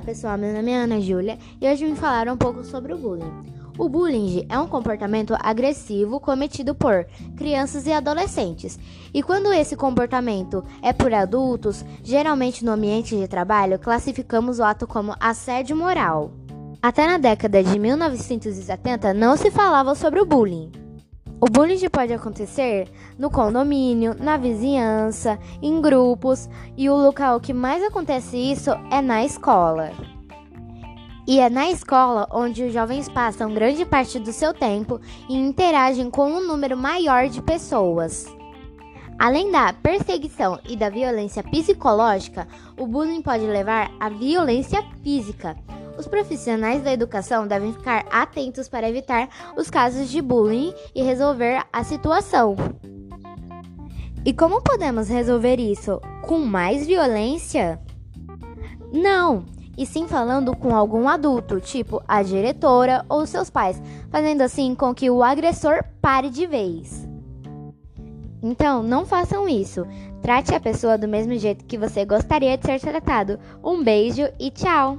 pessoal, meu nome é Ana Júlia e hoje me falaram um pouco sobre o bullying. O bullying é um comportamento agressivo cometido por crianças e adolescentes. E quando esse comportamento é por adultos, geralmente no ambiente de trabalho, classificamos o ato como assédio moral. Até na década de 1970 não se falava sobre o bullying. O bullying pode acontecer no condomínio, na vizinhança, em grupos e o local que mais acontece isso é na escola. E é na escola onde os jovens passam grande parte do seu tempo e interagem com um número maior de pessoas. Além da perseguição e da violência psicológica, o bullying pode levar à violência física os profissionais da educação devem ficar atentos para evitar os casos de bullying e resolver a situação. E como podemos resolver isso? Com mais violência? Não, e sim falando com algum adulto, tipo a diretora ou seus pais, fazendo assim com que o agressor pare de vez. Então, não façam isso. Trate a pessoa do mesmo jeito que você gostaria de ser tratado. Um beijo e tchau!